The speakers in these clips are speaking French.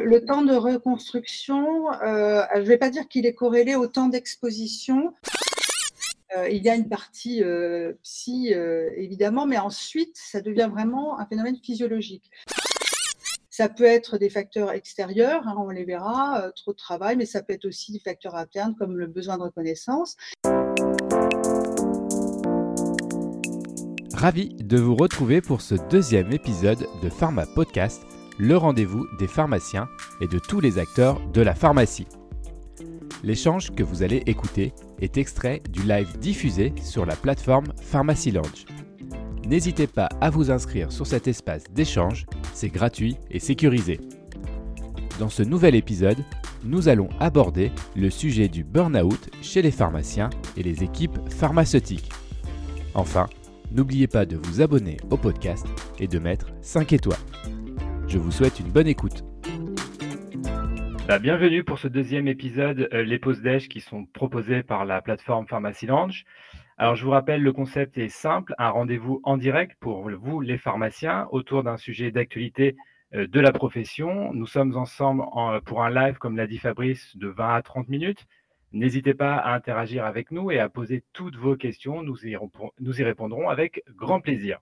le, temps de reconstruction, euh, je ne vais pas dire qu'il est corrélé au temps d'exposition. Euh, il y a une partie euh, psy, évidemment, mais ensuite, ça devient vraiment un phénomène physiologique. Ça peut être des facteurs extérieurs, hein, on les verra, trop de travail, mais ça peut être aussi des facteurs internes comme le besoin de reconnaissance. Ravi de vous retrouver pour ce deuxième épisode de Pharma Podcast le rendez-vous des pharmaciens et de tous les acteurs de la pharmacie. L'échange que vous allez écouter est extrait du live diffusé sur la plateforme Pharmacy Lounge. N'hésitez pas à vous inscrire sur cet espace d'échange, c'est gratuit et sécurisé. Dans ce nouvel épisode, nous allons aborder le sujet du burn-out chez les pharmaciens et les équipes pharmaceutiques. Enfin, n'oubliez pas de vous abonner au podcast et de mettre 5 étoiles. Je vous souhaite une bonne écoute. Bah, bienvenue pour ce deuxième épisode, euh, les pauses déj qui sont proposées par la plateforme Pharmacy Lounge. Alors, je vous rappelle, le concept est simple, un rendez-vous en direct pour vous, les pharmaciens, autour d'un sujet d'actualité euh, de la profession. Nous sommes ensemble pour un live, comme l'a dit Fabrice, de 20 à 30 minutes. N'hésitez pas à interagir avec nous et à poser toutes vos questions. Nous y répondrons avec grand plaisir.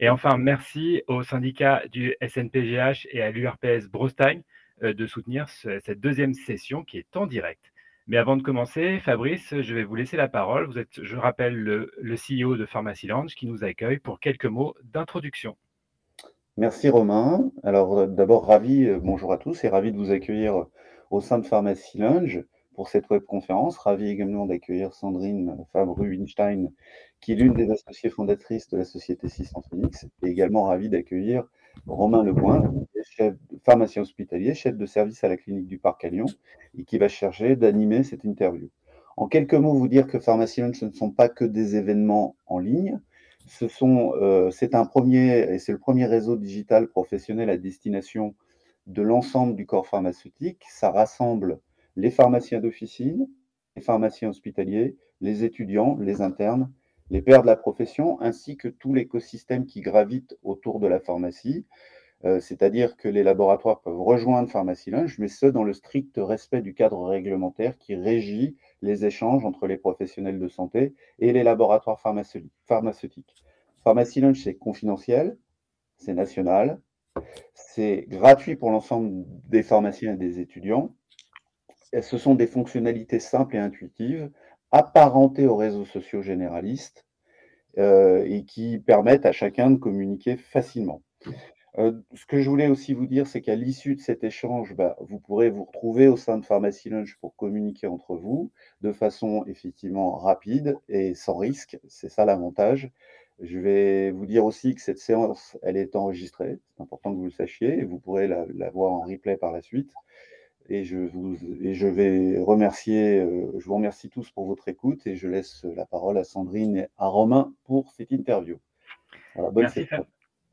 Et enfin, merci au syndicat du SNPGH et à l'URPS Brostein euh, de soutenir cette deuxième session qui est en direct. Mais avant de commencer, Fabrice, je vais vous laisser la parole. Vous êtes, je rappelle, le, le CEO de Pharmacy Lounge qui nous accueille pour quelques mots d'introduction. Merci Romain. Alors euh, d'abord, ravi, euh, bonjour à tous et ravi de vous accueillir au sein de Pharmacy Lounge pour cette webconférence. Ravi également d'accueillir Sandrine Fabre-Winstein, qui est l'une des associées fondatrices de la société 600 Phoenix, et également ravi d'accueillir Romain Lepoint, chef pharmacien hospitalier, chef de service à la clinique du Parc à Lyon, et qui va chercher d'animer cette interview. En quelques mots, vous dire que Pharmacy ce ne sont pas que des événements en ligne. Ce sont, euh, c'est un premier, et c'est le premier réseau digital professionnel à destination de l'ensemble du corps pharmaceutique. Ça rassemble les pharmaciens d'officine, les pharmaciens hospitaliers, les étudiants, les internes, les pairs de la profession, ainsi que tout l'écosystème qui gravite autour de la pharmacie. Euh, c'est-à-dire que les laboratoires peuvent rejoindre Pharmacie Lunch, mais ce dans le strict respect du cadre réglementaire qui régit les échanges entre les professionnels de santé et les laboratoires pharmaceutiques. Pharmacie Lunch, c'est confidentiel, c'est national, c'est gratuit pour l'ensemble des pharmaciens et des étudiants, ce sont des fonctionnalités simples et intuitives, apparentées aux réseaux sociaux généralistes euh, et qui permettent à chacun de communiquer facilement. Euh, ce que je voulais aussi vous dire, c'est qu'à l'issue de cet échange, bah, vous pourrez vous retrouver au sein de Pharmacy Lunch pour communiquer entre vous de façon effectivement rapide et sans risque. C'est ça l'avantage. Je vais vous dire aussi que cette séance, elle est enregistrée. C'est important que vous le sachiez et vous pourrez la, la voir en replay par la suite et je, vous, et je vais remercier, euh, je vous remercie tous pour votre écoute et je laisse la parole à Sandrine et à Romain pour cette interview.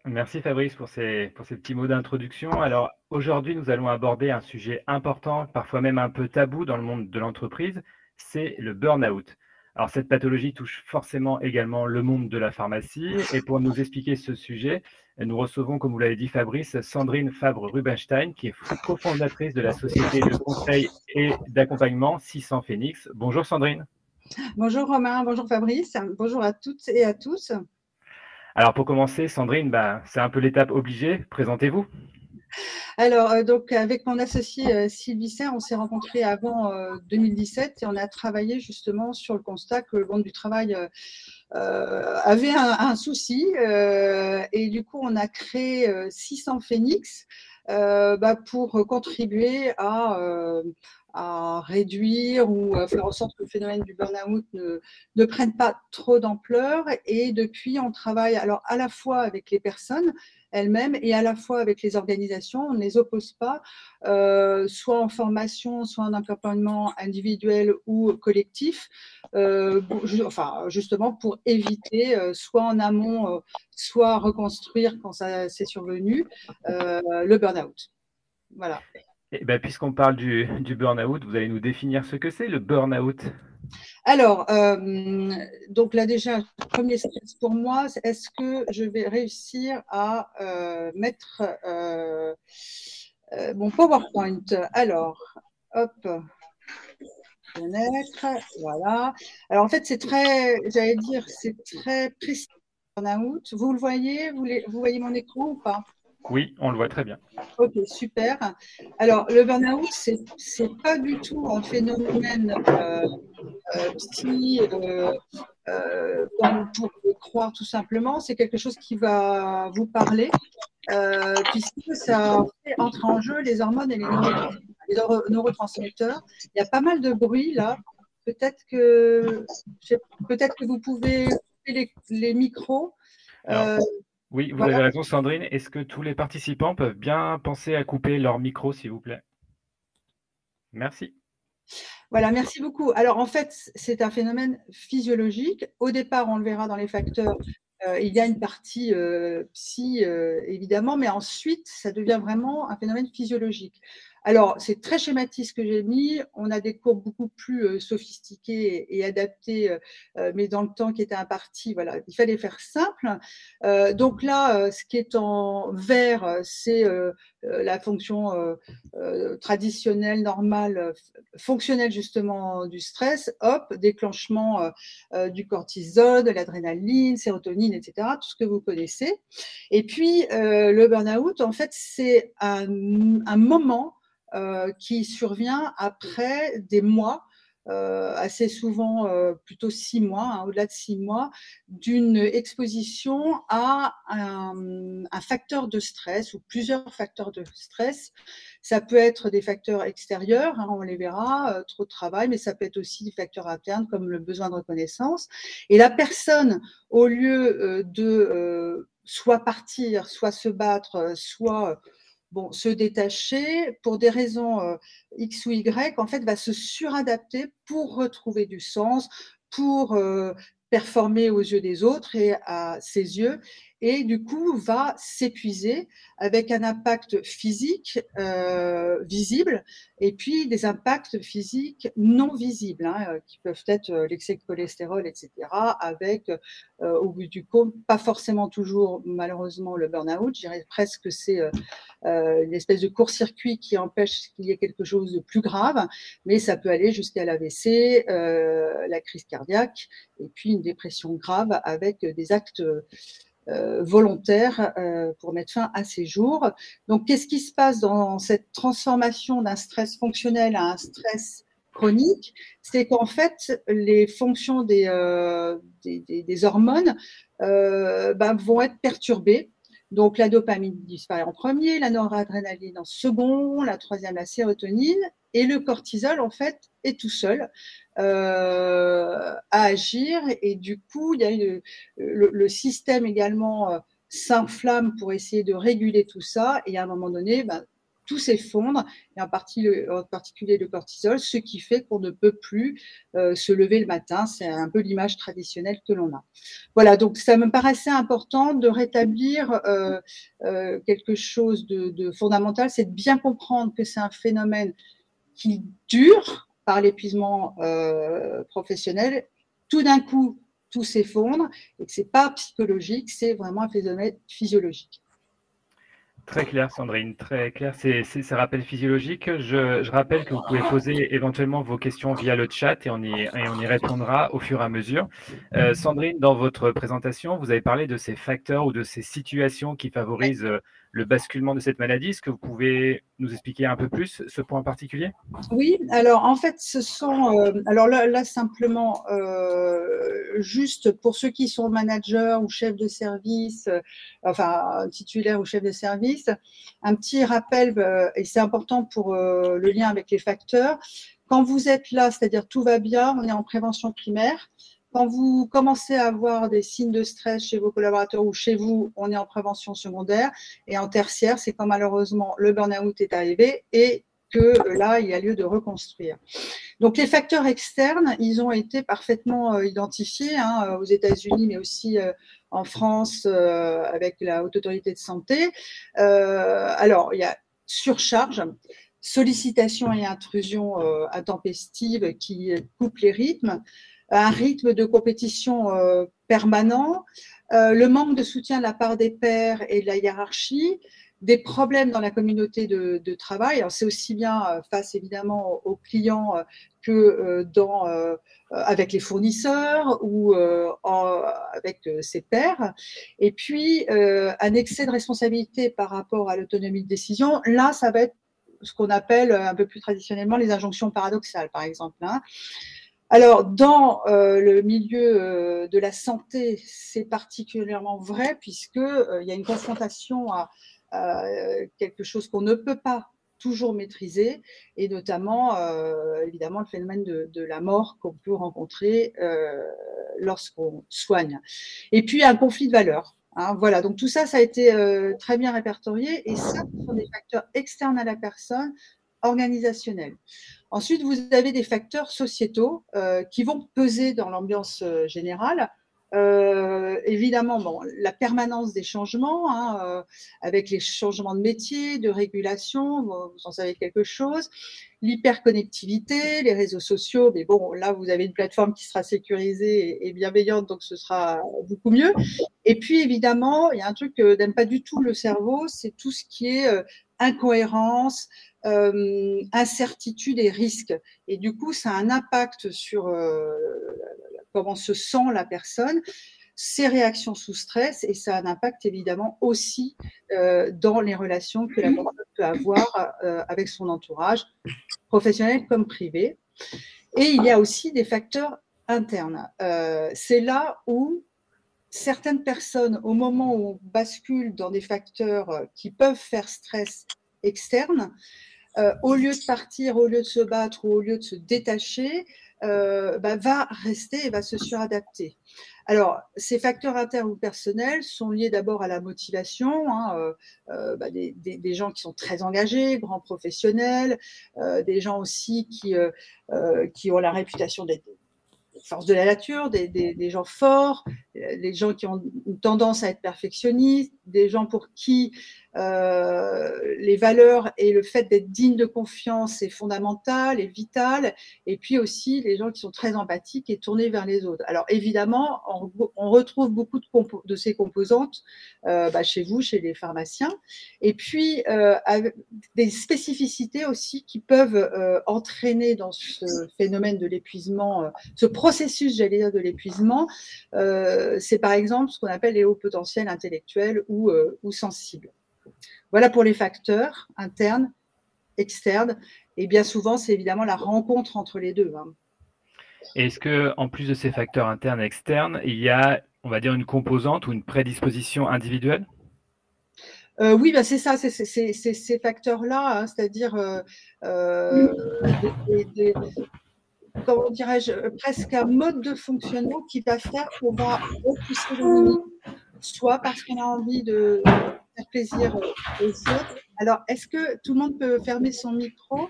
Merci, Fabrice pour ces, pour ces petits mots d'introduction. Alors aujourd'hui, nous allons aborder un sujet important, parfois même un peu tabou dans le monde de l'entreprise, c'est le burn-out. Alors cette pathologie touche forcément également le monde de la pharmacie et pour nous expliquer ce sujet, nous recevons, comme vous l'avez dit Fabrice, Sandrine Fabre-Rubenstein qui est cofondatrice de la société de conseil et d'accompagnement 600 Phoenix. Bonjour Sandrine. Bonjour Romain, bonjour Fabrice, bonjour à toutes et à tous. Alors pour commencer, Sandrine, bah, c'est un peu l'étape obligée, présentez-vous. Alors, euh, donc, avec mon associé euh, Sylvie Serre, on s'est rencontrés avant 2017 euh, et on a travaillé justement sur le constat que le monde du travail avait un, souci. et du coup, on a créé 600 Phoenix bah, pour contribuer à, réduire ou à faire en sorte que le phénomène du burn-out ne, ne prenne pas trop d'ampleur. Et depuis, on travaille alors à la fois avec les personnes, elles-mêmes et à la fois avec les organisations. On ne les oppose pas, euh, soit en formation, soit en accompagnement individuel ou collectif, euh, enfin, justement pour éviter, euh, soit en amont, soit reconstruire quand ça s'est survenu, le burn-out. Voilà. Eh ben, Puisqu'on parle du, du burn-out, vous allez nous définir ce que c'est le burn-out? Alors, euh, donc là déjà, premier stress pour moi, est-ce que je vais réussir à euh, mettre, euh, mon PowerPoint? Alors, hop, voilà. Alors en fait, c'est très, j'allais dire, c'est très précis. Vous le voyez? Vous voyez mon écran ou pas? Oui, on le voit très bien. Ok, super. Alors, le burn-out, ce n'est pas du tout un phénomène euh, euh, psy, euh, euh, comme vous pouvez croire tout simplement. C'est quelque chose qui va vous parler, puisque ça fait entrer en jeu les hormones et les, neurotransmetteurs. Il y a pas mal de bruit là. Peut-être que, peut que vous pouvez couper les, micros. Oui, vous avez raison, Sandrine. Est-ce que tous les participants peuvent bien penser à couper leur micro, s'il vous plaît? Merci. Voilà, merci beaucoup. Alors, en fait, c'est un phénomène physiologique. Au départ, on le verra dans les facteurs. Euh, il y a une partie euh, psy, euh, évidemment, mais ensuite, ça devient vraiment un phénomène physiologique. Alors, c'est très schématique ce que j'ai mis. On a des courbes beaucoup plus euh, sophistiquées et, adaptées, euh, euh, mais dans le temps qui était imparti, voilà, il fallait faire simple. donc là, ce qui est en vert, c'est la fonction traditionnelle, normale, fonctionnelle justement du stress. Hop, déclenchement du cortisol, de l'adrénaline, sérotonine, etc. Tout ce que vous connaissez. Et puis, le burn-out, en fait, c'est un, moment qui survient après des mois, euh, assez souvent euh, plutôt six mois, hein, au-delà de six mois, d'une exposition à un, facteur de stress ou plusieurs facteurs de stress. Ça peut être des facteurs extérieurs, hein, on les verra, trop de travail, mais ça peut être aussi des facteurs internes comme le besoin de reconnaissance. Et la personne, au lieu de soit partir, soit se battre, soit se détacher pour des raisons euh, X ou Y, en fait, va se suradapter pour retrouver du sens, pour euh, performer aux yeux des autres et à ses yeux, et du coup va s'épuiser avec un impact physique euh, visible et puis des impacts physiques non visibles, hein, euh, qui peuvent être euh, l'excès de cholestérol, etc., avec, au bout du compte, pas forcément toujours, malheureusement, le burn-out, je dirais presque que c'est une espèce de court-circuit qui empêche qu'il y ait quelque chose de plus grave, mais ça peut aller jusqu'à l'AVC, la crise cardiaque, et puis une dépression grave avec des actes volontaire euh, pour mettre fin à ces jours. Donc, qu'est-ce qui se passe dans cette transformation d'un stress fonctionnel à un stress chronique? C'est qu'en fait, les fonctions des, euh, des, hormones bah, vont être perturbées. Donc, la dopamine disparaît en premier, la noradrénaline en second, la troisième, la sérotonine, et le cortisol, en fait, est tout seul euh, à agir. Et du coup, il y a le, système également euh, s'inflamme pour essayer de réguler tout ça. Et à un moment donné, ben, tout s'effondre, en, particulier le cortisol, ce qui fait qu'on ne peut plus euh, se lever le matin. C'est un peu l'image traditionnelle que l'on a. Voilà, donc ça me paraissait important de rétablir quelque chose de fondamental, c'est de bien comprendre que c'est un phénomène qui dure par l'épuisement euh, professionnel, tout d'un coup, tout s'effondre et que ce n'est pas psychologique, c'est vraiment un phénomène physiologique. Très clair, Sandrine, très clair. C'est ça rappel physiologique. Je, rappelle que vous pouvez poser éventuellement vos questions via le chat et on y, et on y répondra au fur et à mesure. Euh, Sandrine, dans votre présentation, vous avez parlé de ces facteurs ou de ces situations qui favorisent le basculement de cette maladie. Est-ce que vous pouvez nous expliquer un peu plus ce point particulier? Oui, alors en fait, ce sont, euh, alors là, simplement, euh, juste pour ceux qui sont managers ou chefs de service, euh, enfin titulaires ou chefs de service, un petit rappel, et c'est important pour le lien avec les facteurs. Quand vous êtes là, c'est-à-dire tout va bien, on est en prévention primaire. Quand vous commencez à avoir des signes de stress chez vos collaborateurs ou chez vous, on est en prévention secondaire. Et en tertiaire, c'est quand malheureusement le burn-out est arrivé et que là, il y a lieu de reconstruire. Donc les facteurs externes, ils ont été parfaitement euh, identifiés hein, aux États-Unis, mais aussi euh, en France euh, avec la Haute Autorité de Santé. alors, il y a surcharge, sollicitation et intrusion intempestive qui coupent les rythmes un rythme de compétition euh, permanent, euh, le manque de soutien de la part des pairs et de la hiérarchie, des problèmes dans la communauté de, travail. C'est aussi bien face évidemment aux clients que dans, avec les fournisseurs ou avec ses pairs. Et puis, un excès de responsabilité par rapport à l'autonomie de décision, là, ça va être ce qu'on appelle un peu plus traditionnellement les injonctions paradoxales, par exemple. Hein. Alors, dans euh, le milieu euh, de la santé, c'est particulièrement vrai puisqu'il euh, y a une confrontation à, quelque chose qu'on ne peut pas toujours maîtriser, et notamment, évidemment, le phénomène de, de la mort qu'on peut rencontrer lorsqu'on soigne. Et puis, un conflit de valeurs. Hein, voilà, donc tout ça, ça a été très bien répertorié, et ça, ce sont des facteurs externes à la personne, organisationnels. Ensuite, vous avez des facteurs sociétaux euh, qui vont peser dans l'ambiance euh, générale. Euh, évidemment, bon, la permanence des changements, hein, avec les changements de métier, de régulation, vous en savez quelque chose. L'hyperconnectivité, les réseaux sociaux, mais bon, là, vous avez une plateforme qui sera sécurisée et, bienveillante, donc ce sera beaucoup mieux. Et puis, évidemment, il y a un truc que n'aime pas du tout le cerveau, c'est tout ce qui est incohérence, euh, incertitude et risque. Et du coup, ça a un impact sur euh, comment se sent la personne, ses réactions sous stress, et ça a un impact évidemment aussi euh, dans les relations que la personne peut avoir avec son entourage, professionnel comme privé. Et il y a aussi des facteurs internes. C'est là où certaines personnes, au moment où on bascule dans des facteurs qui peuvent faire stress externe, euh, au lieu de partir, au lieu de se battre ou au lieu de se détacher, euh, bah, va rester et va se suradapter. Alors, ces facteurs internes ou personnels sont liés d'abord à la motivation, hein, euh, bah, des, gens qui sont très engagés, grands professionnels, des gens aussi qui, qui ont la réputation d'être force de la nature, des, des, gens forts, des gens qui ont une tendance à être perfectionnistes, des gens pour qui euh, les valeurs et le fait d'être digne de confiance est fondamental et vital. Et puis aussi les gens qui sont très empathiques et tournés vers les autres. Alors évidemment, on, retrouve beaucoup de, ces composantes euh, bah, chez vous, chez les pharmaciens. Et puis euh, des spécificités aussi qui peuvent euh, entraîner dans ce phénomène de l'épuisement, ce processus, j'allais dire, de l'épuisement. C'est par exemple ce qu'on appelle les hauts potentiels intellectuels ou sensibles. Voilà pour les facteurs internes, externes. Et bien souvent, c'est évidemment la rencontre entre les deux. Hein. Est-ce que, en plus de ces facteurs internes et externes, il y a, on va dire, une composante ou une prédisposition individuelle? Euh, oui, bah c'est ça, c'est ces facteurs-là, hein, c'est-à-dire euh, euh, comment dirais-je, presque un mode de fonctionnement qui va faire qu'on va repousser le limite, soit parce qu'on a envie de, plaisir. Alors, est-ce que tout le monde peut fermer son micro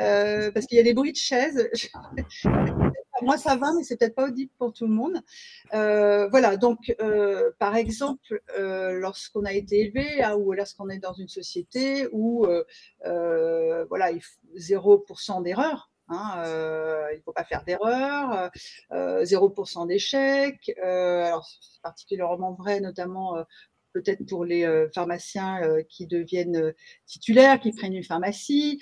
euh, Parce qu'il y a des bruits de chaises. Moi, ça va, mais c'est peut-être pas audible pour tout le monde. Euh, voilà, donc, euh, par exemple, lorsqu'on a été élevé hein, ou lorsqu'on est dans une société où, voilà, il faut 0% d'erreur, il ne faut pas faire d'erreur, 0% d'échecs. alors, c'est particulièrement vrai, notamment peut-être pour les euh, pharmaciens euh, qui deviennent euh, titulaires, qui prennent une pharmacie.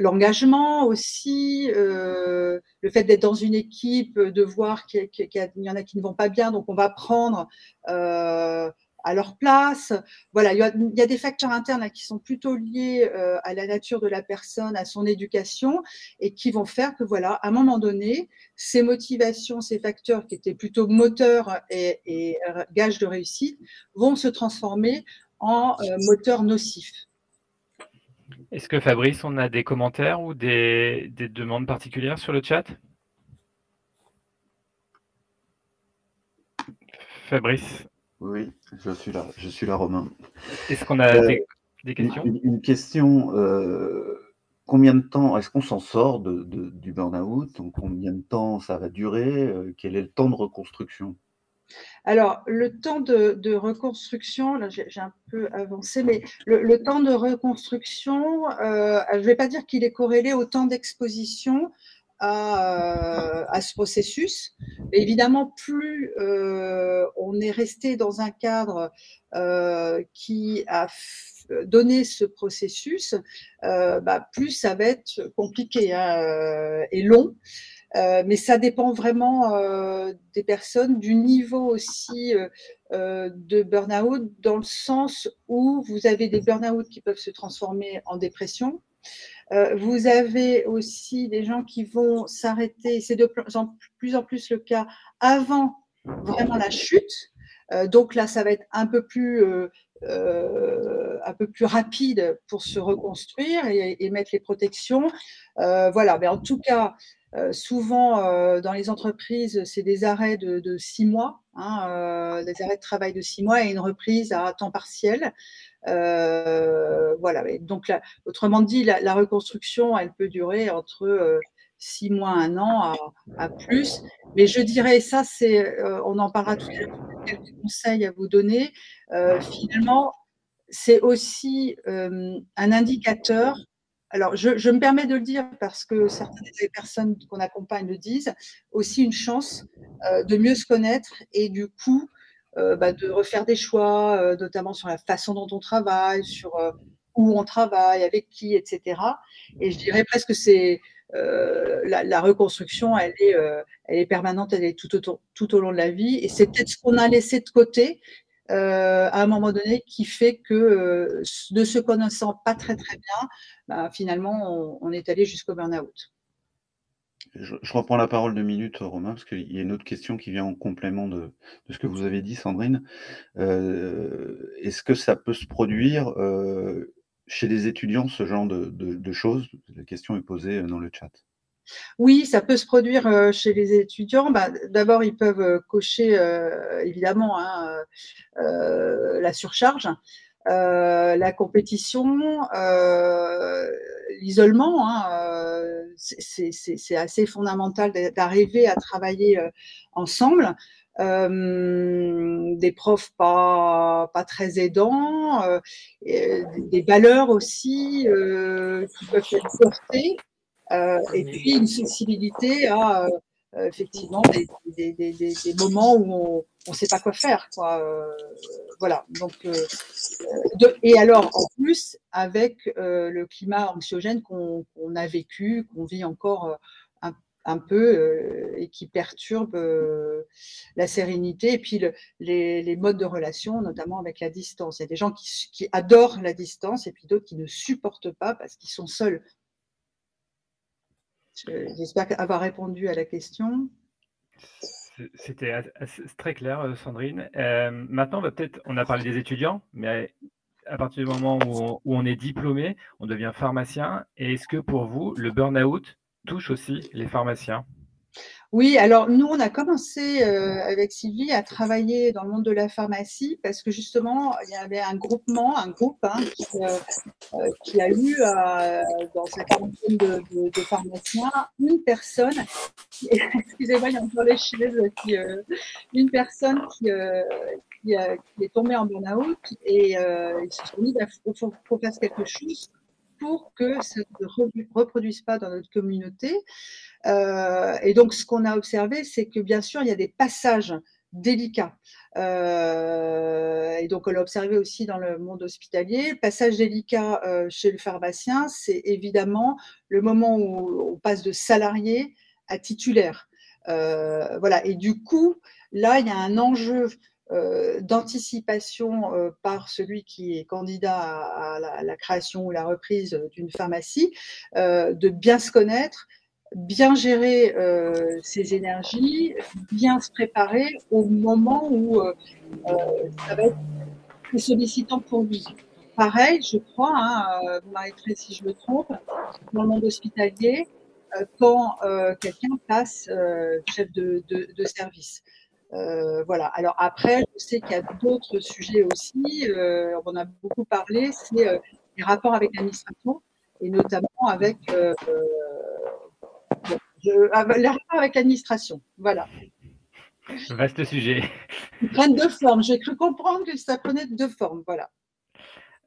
l'engagement aussi, le fait d'être dans une équipe, de voir qu'il y, en a qui ne vont pas bien, donc on va prendre à leur place. Voilà, il y a, des facteurs internes qui sont plutôt liés euh, à la nature de la personne, à son éducation, et qui vont faire que, voilà, à un moment donné, ces motivations, ces facteurs qui étaient plutôt moteurs et, et gages de réussite, vont se transformer en euh, moteurs nocifs. Est-ce que Fabrice, on a des commentaires ou des demandes particulières sur le chat? Fabrice oui, je suis là, je suis là, Romain. Est-ce qu'on a euh, des, questions une, question. Euh, combien de temps est-ce qu'on s'en sort de, du burn-out? Combien de temps ça va durer? Euh, Quel est le temps de reconstruction? Alors, le temps de, reconstruction, là j'ai un peu avancé, mais le, temps de reconstruction, je ne vais pas dire qu'il est corrélé au temps d'exposition, à, à ce processus. évidemment, plus on est resté dans un cadre qui a donné ce processus, bah, plus ça va être compliqué hein, et long. Euh, mais ça dépend vraiment euh, des personnes, du niveau aussi euh, de burn-out, dans le sens où vous avez des burn-out qui peuvent se transformer en dépression. Vous avez aussi des gens qui vont s'arrêter, c'est de plus en plus le cas, avant vraiment la chute. donc là, ça va être un peu plus un peu plus rapide pour se reconstruire et, et mettre les protections. Euh, voilà, mais en tout cas, euh, souvent, euh, dans les entreprises, c'est des arrêts de, six mois, hein, euh, des arrêts de travail de six mois et une reprise à temps partiel. Voilà. Donc, autrement dit, la, reconstruction, elle peut durer entre six mois, un an à, plus. Mais je dirais, ça, c'est, on en parlera tout à l'heure, quelques conseils à vous donner. finalement, c'est aussi un indicateur alors, je, me permets de le dire parce que certaines des personnes qu'on accompagne le disent, aussi une chance euh, de mieux se connaître et du coup, euh, bah, de refaire des choix, euh, notamment sur la façon dont on travaille, sur où on travaille, avec qui, etc. Et je dirais presque que c'est la, reconstruction, elle est, elle est permanente, elle est tout, tout au long de la vie. Et c'est peut-être ce qu'on a laissé de côté euh, à un moment donné qui fait que, euh, ne se connaissant pas très très bien, bah, finalement, on, est allé jusqu'au burn-out. Je, reprends la parole deux minutes, Romain, parce qu'il y a une autre question qui vient en complément de, ce que vous avez dit, Sandrine. Euh, est-ce que ça peut se produire chez les étudiants, ce genre de choses? La question est posée dans le chat. Oui, ça peut se produire euh, chez les étudiants. Bah, d'abord, ils peuvent euh, cocher euh, évidemment hein, la surcharge, la compétition, l'isolement. Hein, c'est assez fondamental d'arriver à travailler ensemble. des profs pas, pas très aidants, des valeurs aussi qui peuvent être portées. Euh, et puis une sensibilité à euh, effectivement des, des, des, des, moments où on ne sait pas quoi faire. Quoi. Euh, voilà. Donc, de, et alors, en plus, avec le climat anxiogène qu'on a vécu, qu'on vit encore un, un, peu et qui perturbe la sérénité et puis le, les, les, modes de relation, notamment avec la distance. Il y a des gens qui, qui adorent la distance et puis d'autres qui ne supportent pas parce qu'ils sont seuls J'espère avoir répondu à la question. C'était très clair, euh, Sandrine. Euh, maintenant, on va peut-être, on a parlé des étudiants, mais à partir du moment où on, est diplômé, on devient pharmacien. Et est-ce que pour vous, le burn-out touche aussi les pharmaciens? Oui, alors nous, on a commencé euh, avec Sylvie à travailler dans le monde de la pharmacie parce que justement, il y avait un groupement, un groupe hein, qui, euh, euh, a eu dans sa quarantaine de, pharmaciens une personne, excusez-moi, il y a encore les cheveux, une personne qui, est tombée en burn-out et ils se sont dit, il faut, faut faire quelque chose pour que ça ne se reproduise pas dans notre communauté. Euh, et donc, ce qu'on a observé, c'est que bien sûr, il y a des passages délicats. Euh, et donc, on l'a observé aussi dans le monde hospitalier. Le passage délicat euh, chez le pharmacien, c'est évidemment le moment où on passe de salarié à titulaire. voilà. Et du coup, là, il y a un enjeu d'anticipation par celui qui est candidat à, la, création ou la reprise d'une pharmacie, de bien se connaître, bien gérer ses énergies, bien se préparer au moment où ça va être sollicitant pour lui. Pareil, je crois, hein, vous m'arrêterez si je me trompe, dans le monde hospitalier, quand quelqu'un passe chef de service. Euh, voilà. Alors après, je sais qu'il y a d'autres sujets aussi. Euh, on a beaucoup parlé. C'est euh, les rapports avec l'administration et notamment avec les rapports avec l'administration. Voilà. Vaste sujet. Ils prennent deux formes. J'ai cru comprendre que ça prenait deux formes. Voilà.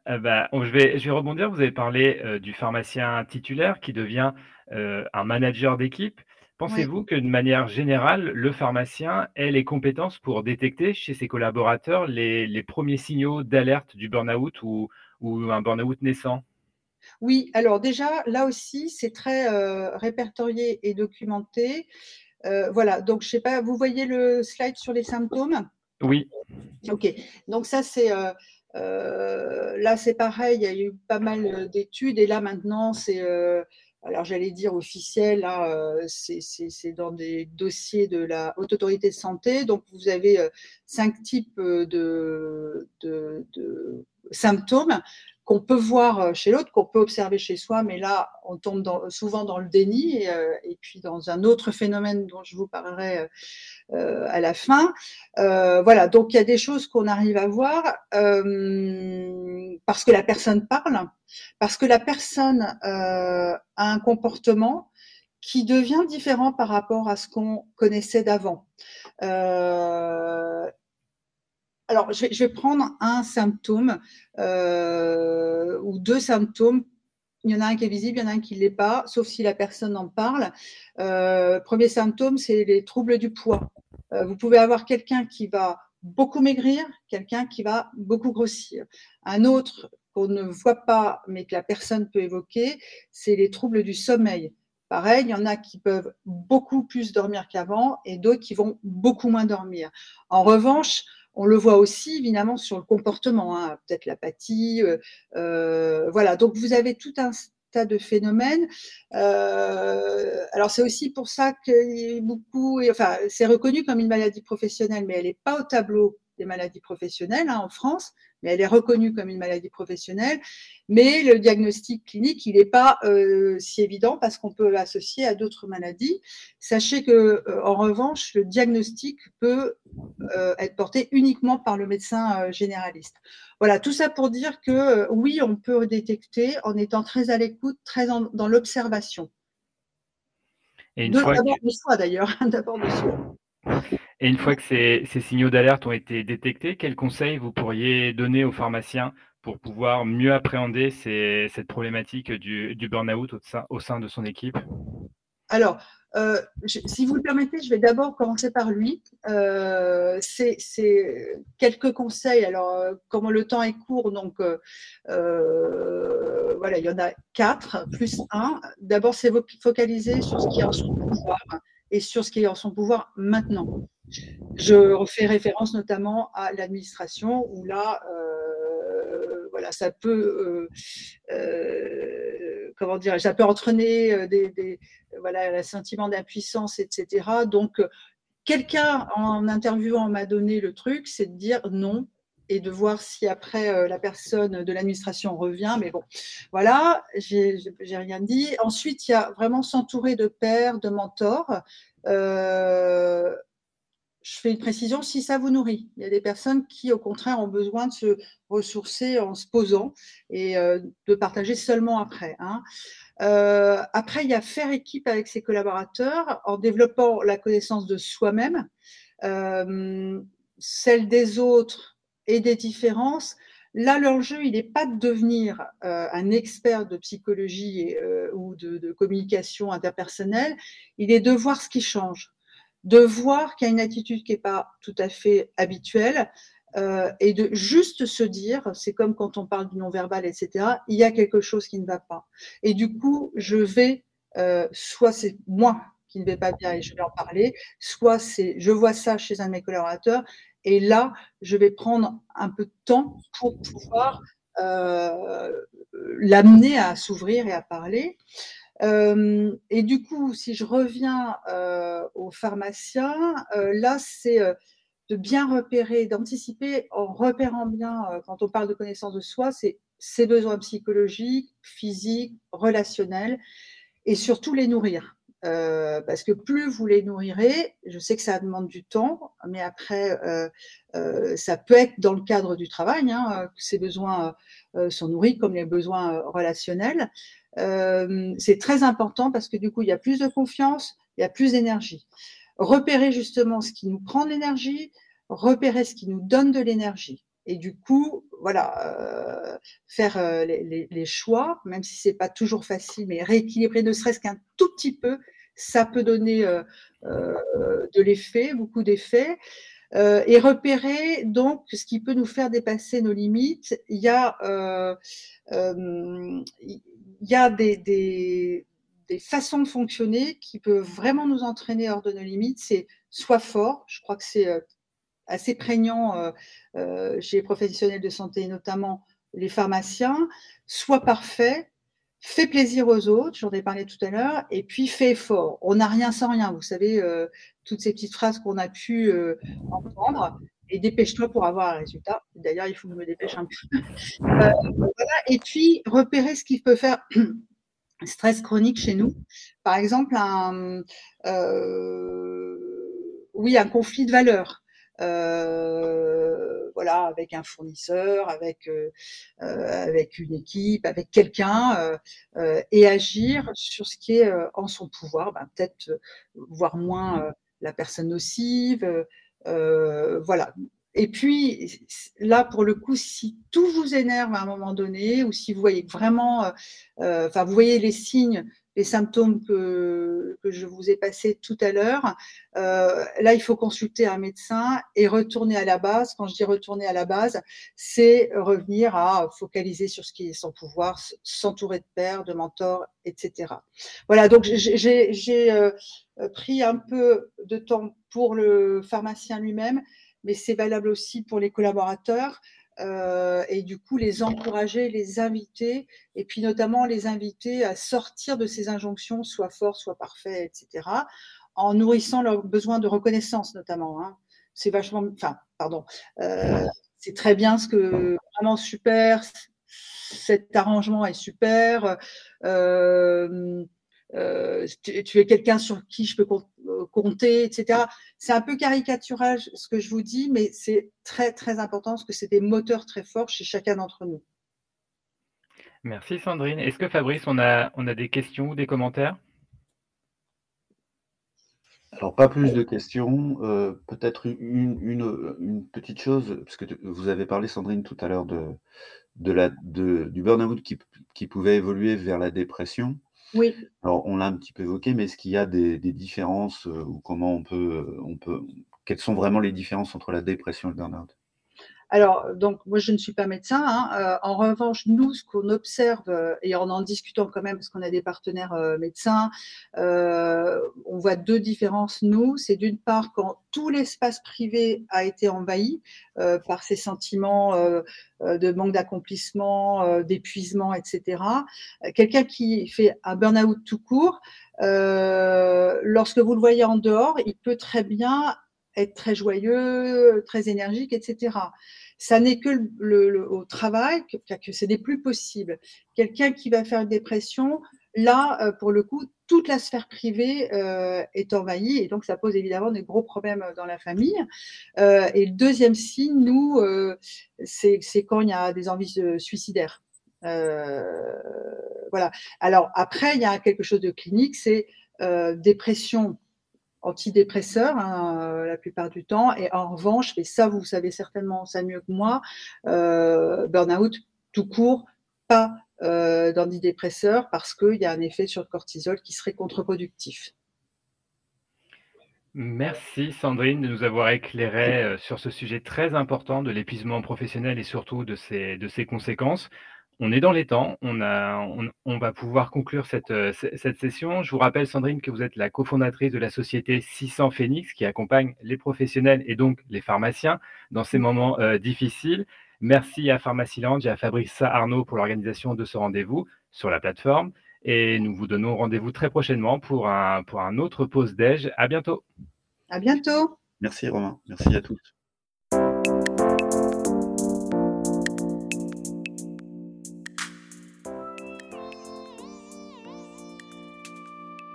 Bah, je, vais, je vais rebondir. Vous avez parlé du pharmacien titulaire qui devient un manager d'équipe. Pensez-vous que de manière générale, le pharmacien ait les compétences pour détecter chez ses collaborateurs les, premiers signaux d'alerte du burn-out ou, un burn-out naissant? Oui, alors déjà, là aussi, c'est très euh, répertorié et documenté. Euh, voilà, donc je ne sais pas, vous voyez le slide sur les symptômes? Oui. Ok, donc ça c'est... Euh, là, c'est pareil, il y a eu pas mal d'études et là maintenant, c'est alors j'allais dire officiel, là, euh, c'est dans des dossiers de la Haute Autorité de Santé. Donc vous avez cinq types de, de, symptômes qu'on peut voir chez l'autre, qu'on peut observer chez soi, mais là, on tombe souvent dans le déni et, puis dans un autre phénomène dont je vous parlerai à la fin. voilà, donc il y a des choses qu'on arrive à voir parce que la personne parle, parce que la personne euh, a un comportement qui devient différent par rapport à ce qu'on connaissait d'avant. Euh, alors, je vais, prendre un symptôme euh, ou deux symptômes. Il y en a un qui est visible, il y en a un qui ne l'est pas, sauf si la personne en parle. premier symptôme, c'est les troubles du poids. vous pouvez avoir quelqu'un qui va beaucoup maigrir, quelqu'un qui va beaucoup grossir. Un autre qu'on ne voit pas, mais que la personne peut évoquer, c'est les troubles du sommeil. Pareil, il y en a qui peuvent beaucoup plus dormir qu'avant et d'autres qui vont beaucoup moins dormir. En revanche, on le voit aussi évidemment sur le comportement, hein, peut-être l'apathie. Euh, euh, voilà, donc vous avez tout un tas de phénomènes. Euh, alors c'est aussi pour ça que beaucoup, enfin c'est reconnu comme une maladie professionnelle, mais elle n'est pas au tableau des maladies professionnelles hein, en France, mais elle est reconnue comme une maladie professionnelle. Mais le diagnostic clinique, il n'est pas euh, si évident parce qu'on peut l'associer à d'autres maladies. Sachez que, euh, en revanche, le diagnostic peut euh, être porté uniquement par le médecin généraliste. Voilà, tout ça pour dire que oui, on peut détecter en étant très à l'écoute, très dans l'observation. D'abord de soi d'ailleurs, d'abord de soi. Et une fois que ces, signaux d'alerte ont été détectés, quels conseils vous pourriez donner aux pharmaciens pour pouvoir mieux appréhender cette problématique du, burn-out au sein, de son équipe? Alors, euh, si vous le permettez, je vais d'abord commencer par lui. Euh, c'est quelques conseils. Alors, euh, comme le temps est court, donc voilà, il y en a quatre plus un. D'abord, c'est focaliser sur ce qui est en son pouvoir et sur ce qui est en son pouvoir maintenant. Je fais référence notamment à l'administration où là, euh, voilà, ça peut, euh, euh, comment dire, ça peut entraîner des, voilà, un sentiment d'impuissance, etc. Donc, quelqu'un en interviewant m'a donné le truc, c'est de dire non, et de voir si après la personne de l'administration revient. Mais bon, voilà, j'ai rien dit. Ensuite, il y a vraiment s'entourer de pairs, de mentors. Euh, je fais une précision, si ça vous nourrit. Il y a des personnes qui, au contraire, ont besoin de se ressourcer en se posant et euh, de partager seulement après. Hein. Euh, après, il y a faire équipe avec ses collaborateurs en développant la connaissance de soi-même, euh, celle des autres et des différences. Là, l'enjeu, il n'est pas de devenir un expert de psychologie ou de communication interpersonnelle, il est de voir ce qui change de voir qu'il y a une attitude qui n'est pas tout à fait habituelle euh, et de juste se dire, c'est comme quand on parle du non-verbal, etc., il y a quelque chose qui ne va pas. Et du coup, je vais, euh, soit c'est moi qui ne vais pas bien et je vais en parler, soit c'est, je vois ça chez un de mes collaborateurs et là, je vais prendre un peu de temps pour pouvoir euh, l'amener à s'ouvrir et à parler. Euh, et du coup, si je reviens euh, aux pharmaciens, euh, là, c'est de bien repérer, d'anticiper en repérant bien, quand on parle de connaissance de soi, c'est ses besoins psychologiques, physiques, relationnels, et surtout les nourrir. Parce que plus vous les nourrirez, je sais que ça demande du temps, mais après, ça peut être dans le cadre du travail, hein, que ces besoins sont nourris comme les besoins relationnels. Euh, c'est très important parce que du coup, il y a plus de confiance, il y a plus d'énergie. Repérer justement ce qui nous prend de l'énergie, repérer ce qui nous donne de l'énergie. Et du coup, voilà, euh, faire euh, les, choix, même si c'est pas toujours facile, mais rééquilibrer ne serait-ce qu'un tout petit peu, ça peut donner de l'effet, beaucoup d'effets. et repérer donc ce qui peut nous faire dépasser nos limites. Il y a, il y a des, des, des, façons de fonctionner qui peuvent vraiment nous entraîner hors de nos limites. C'est soit fort, je crois que c'est assez prégnant chez les professionnels de santé, notamment les pharmaciens, soit parfait, fait plaisir aux autres, j'en ai parlé tout à l'heure, et puis fait effort. On n'a rien sans rien, vous savez, euh, toutes ces petites phrases qu'on a pu euh, entendre, et dépêche-toi pour avoir un résultat. D'ailleurs, il faut que je me dépêche un peu. Euh. Et puis, repérer ce qui peut faire stress chronique chez nous. Par exemple, oui, un conflit de valeurs. Euh, avec un fournisseur, avec euh, euh, avec une équipe, avec quelqu'un, et agir sur ce qui est en son pouvoir, ben, peut-être voir moins la personne nocive, voilà. Et puis là, pour le coup, si tout vous énerve à un moment donné, ou si vous voyez vraiment, vous voyez les signes les symptômes que, que je vous ai passés tout à l'heure. Euh, là, il faut consulter un médecin et retourner à la base. Quand je dis retourner à la base, c'est revenir à focaliser sur ce qui est son pouvoir, s'entourer de pairs, de mentors, etc. Voilà, donc j'ai euh, pris un peu de temps pour le pharmacien lui-même, mais c'est valable aussi pour les collaborateurs. Euh, et du coup les encourager, les inviter, et puis notamment les inviter à sortir de ces injonctions, soit fort, soit parfait, etc., en nourrissant leurs besoins de reconnaissance notamment. Hein. C'est vachement, enfin, pardon, euh, c'est très bien ce que vraiment super, cet arrangement est super. Euh, euh, tu, es quelqu'un sur qui je peux euh, compter, etc. C'est un peu caricatural ce que je vous dis, mais c'est très très important parce que c'est des moteurs très forts chez chacun d'entre nous. Merci Sandrine. Est-ce que Fabrice, on a, on a des questions ou des commentaires? Alors, pas plus de questions. Euh, peut-être une, une, petite chose, parce que vous avez parlé, Sandrine, tout à l'heure de, de la, de, du burn-out qui, qui, pouvait évoluer vers la dépression. Oui. Alors, on l'a un petit peu évoqué, mais est-ce qu'il y a des, différences euh, ou comment on peut, on peut, quelles sont vraiment les différences entre la dépression et le burn-out? Alors, donc, moi, je ne suis pas médecin. Hein. Euh, en revanche, nous, ce qu'on observe, euh, et en en discutant quand même, parce qu'on a des partenaires euh, médecins, on voit deux différences, nous. C'est d'une part, quand tout l'espace privé a été envahi par ces sentiments de manque d'accomplissement, d'épuisement, etc. Quelqu'un qui fait un burn-out tout court, lorsque vous le voyez en dehors, il peut très bien être très joyeux, très énergique, etc. Ça n'est que le, au travail que, que ce n'est plus possible. Quelqu'un qui va faire une dépression, là, euh, pour le coup, toute la sphère privée euh, est envahie et donc ça pose évidemment des gros problèmes dans la famille. Euh, et le deuxième signe, nous, c'est quand il y a des envies suicidaires. voilà. Alors après, il y a quelque chose de clinique, c'est dépression antidépresseurs hein, euh, la plupart du temps. Et en revanche, et ça, vous savez certainement ça mieux que moi, euh, burn-out tout court, pas euh, d'antidépresseurs parce qu'il y a un effet sur le cortisol qui serait contre-productif. Merci Sandrine de nous avoir éclairé sur ce sujet très important de l'épuisement professionnel et surtout de ses, de ses conséquences. On est dans les temps, on, a, on, va pouvoir conclure cette, euh, cette, session. Je vous rappelle, Sandrine, que vous êtes la cofondatrice de la société 600 Phoenix qui accompagne les professionnels et donc les pharmaciens dans ces moments euh, difficiles. Merci à Pharmacy et à Fabrice Arnaud pour l'organisation de ce rendez-vous sur la plateforme. Et nous vous donnons rendez-vous très prochainement pour un, pour un autre pause déj. À bientôt. À bientôt. Merci Romain. Merci à tous.